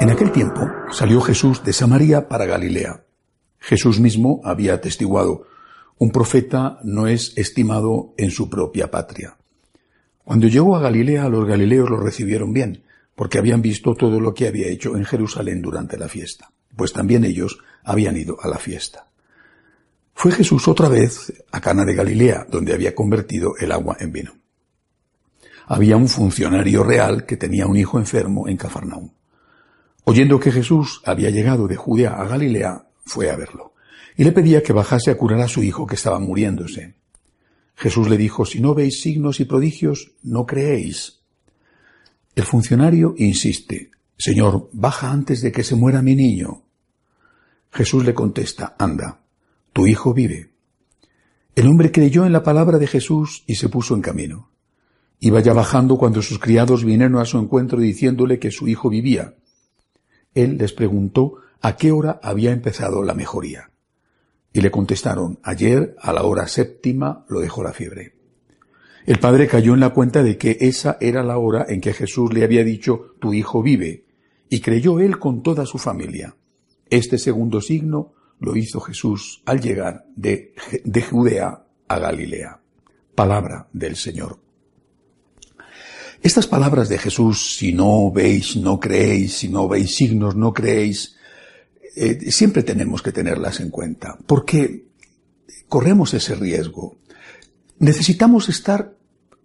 En aquel tiempo salió Jesús de Samaria para Galilea. Jesús mismo había atestiguado, un profeta no es estimado en su propia patria. Cuando llegó a Galilea, los galileos lo recibieron bien, porque habían visto todo lo que había hecho en Jerusalén durante la fiesta, pues también ellos habían ido a la fiesta. Fue Jesús otra vez a Cana de Galilea, donde había convertido el agua en vino. Había un funcionario real que tenía un hijo enfermo en Cafarnaúm. Oyendo que Jesús había llegado de Judea a Galilea, fue a verlo, y le pedía que bajase a curar a su hijo que estaba muriéndose. Jesús le dijo, si no veis signos y prodigios, no creéis. El funcionario insiste, Señor, baja antes de que se muera mi niño. Jesús le contesta, anda, tu hijo vive. El hombre creyó en la palabra de Jesús y se puso en camino. Iba ya bajando cuando sus criados vinieron a su encuentro diciéndole que su hijo vivía él les preguntó a qué hora había empezado la mejoría. Y le contestaron, ayer a la hora séptima lo dejó la fiebre. El padre cayó en la cuenta de que esa era la hora en que Jesús le había dicho, tu hijo vive, y creyó él con toda su familia. Este segundo signo lo hizo Jesús al llegar de, de Judea a Galilea. Palabra del Señor. Estas palabras de Jesús, si no veis, no creéis, si no veis signos, no creéis, eh, siempre tenemos que tenerlas en cuenta, porque corremos ese riesgo. Necesitamos estar,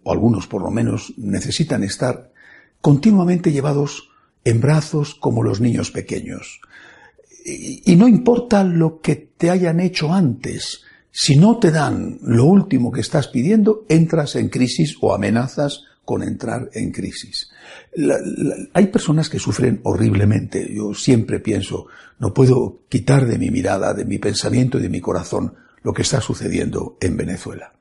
o algunos por lo menos necesitan estar, continuamente llevados en brazos como los niños pequeños. Y, y no importa lo que te hayan hecho antes, si no te dan lo último que estás pidiendo, entras en crisis o amenazas con entrar en crisis. hay personas que sufren horriblemente. Yo siempre pienso, no puedo quitar de mi mirada, de mi pensamiento y de mi corazón lo que está sucediendo en Venezuela.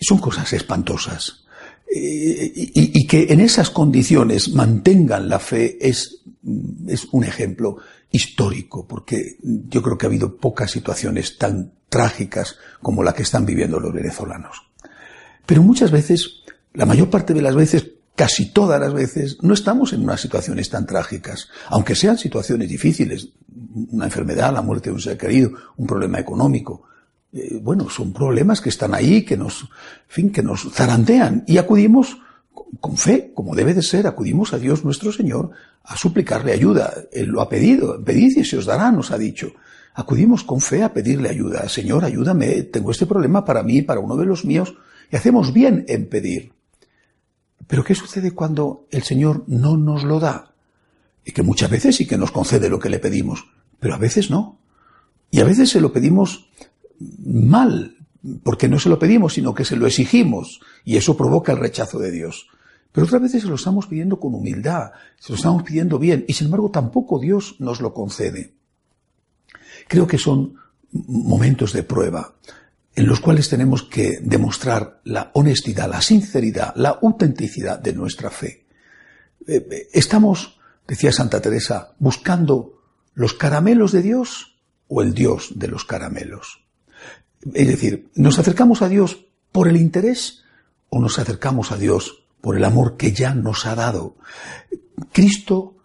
Son cosas espantosas. Y, y, que en esas condiciones mantengan la fe es, es un ejemplo histórico, porque yo creo que ha habido pocas situaciones tan trágicas como la que están viviendo los venezolanos. Pero muchas veces la mayor parte de las veces, casi todas las veces, no estamos en unas situaciones tan trágicas, aunque sean situaciones difíciles, una enfermedad, la muerte de un ser querido, un problema económico. Eh, bueno, son problemas que están ahí, que nos, fin, que nos zarandean y acudimos con fe, como debe de ser, acudimos a Dios nuestro Señor a suplicarle ayuda. Él lo ha pedido, pedid y se os dará, nos ha dicho. Acudimos con fe a pedirle ayuda. Señor, ayúdame, tengo este problema para mí, para uno de los míos, y hacemos bien en pedir. Pero ¿qué sucede cuando el Señor no nos lo da? Y que muchas veces sí que nos concede lo que le pedimos, pero a veces no. Y a veces se lo pedimos mal, porque no se lo pedimos, sino que se lo exigimos, y eso provoca el rechazo de Dios. Pero otras veces se lo estamos pidiendo con humildad, se lo estamos pidiendo bien, y sin embargo tampoco Dios nos lo concede. Creo que son momentos de prueba en los cuales tenemos que demostrar la honestidad, la sinceridad, la autenticidad de nuestra fe. Eh, eh, estamos, decía Santa Teresa, buscando los caramelos de Dios o el Dios de los caramelos. Es decir, ¿nos acercamos a Dios por el interés o nos acercamos a Dios por el amor que ya nos ha dado? Cristo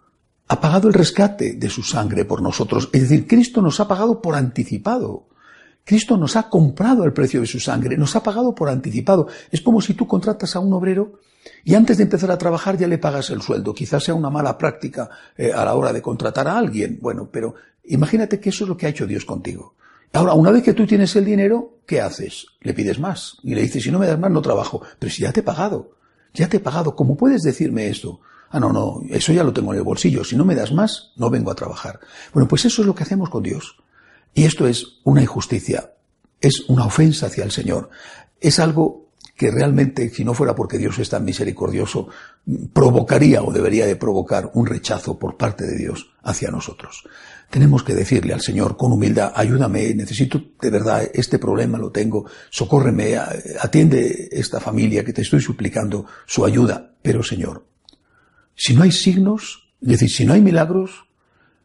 ha pagado el rescate de su sangre por nosotros. Es decir, Cristo nos ha pagado por anticipado. Cristo nos ha comprado el precio de su sangre, nos ha pagado por anticipado. Es como si tú contratas a un obrero y antes de empezar a trabajar ya le pagas el sueldo. Quizás sea una mala práctica eh, a la hora de contratar a alguien. Bueno, pero imagínate que eso es lo que ha hecho Dios contigo. Ahora, una vez que tú tienes el dinero, ¿qué haces? Le pides más. Y le dices, si no me das más, no trabajo. Pero si ya te he pagado. Ya te he pagado. ¿Cómo puedes decirme esto? Ah, no, no, eso ya lo tengo en el bolsillo. Si no me das más, no vengo a trabajar. Bueno, pues eso es lo que hacemos con Dios. Y esto es una injusticia es una ofensa hacia el Señor. Es algo que realmente, si no fuera porque Dios es tan misericordioso, provocaría o debería de provocar un rechazo por parte de Dios hacia nosotros. Tenemos que decirle al Señor con humildad, ayúdame, necesito de verdad, este problema lo tengo, socórreme, atiende esta familia que te estoy suplicando su ayuda. Pero Señor, si no hay signos, es decir, si no hay milagros,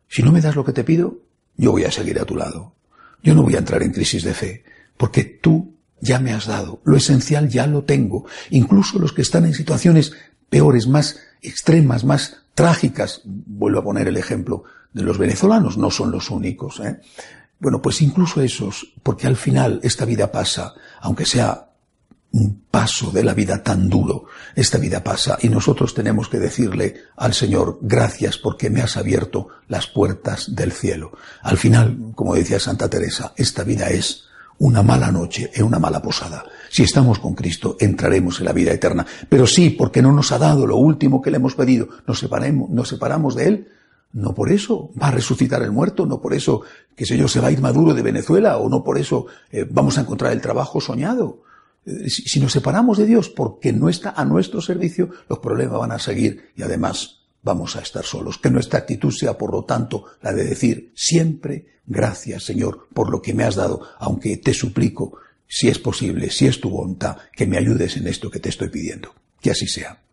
si no me das lo que te pido, yo voy a seguir a tu lado. Yo no voy a entrar en crisis de fe, porque tú ya me has dado, lo esencial ya lo tengo. Incluso los que están en situaciones peores, más extremas, más trágicas, vuelvo a poner el ejemplo de los venezolanos, no son los únicos. ¿eh? Bueno, pues incluso esos, porque al final esta vida pasa, aunque sea un paso de la vida tan duro, esta vida pasa y nosotros tenemos que decirle al Señor, gracias porque me has abierto las puertas del cielo. Al final, como decía Santa Teresa, esta vida es una mala noche en una mala posada. Si estamos con Cristo, entraremos en la vida eterna. Pero sí, porque no nos ha dado lo último que le hemos pedido, nos separamos, nos separamos de Él. No por eso va a resucitar el muerto, no por eso, que sé yo, se va a ir Maduro de Venezuela, o no por eso eh, vamos a encontrar el trabajo soñado. Eh, si nos separamos de Dios porque no está a nuestro servicio, los problemas van a seguir y además vamos a estar solos. Que nuestra actitud sea, por lo tanto, la de decir siempre gracias, Señor, por lo que me has dado, aunque te suplico, si es posible, si es tu voluntad, que me ayudes en esto que te estoy pidiendo. Que así sea.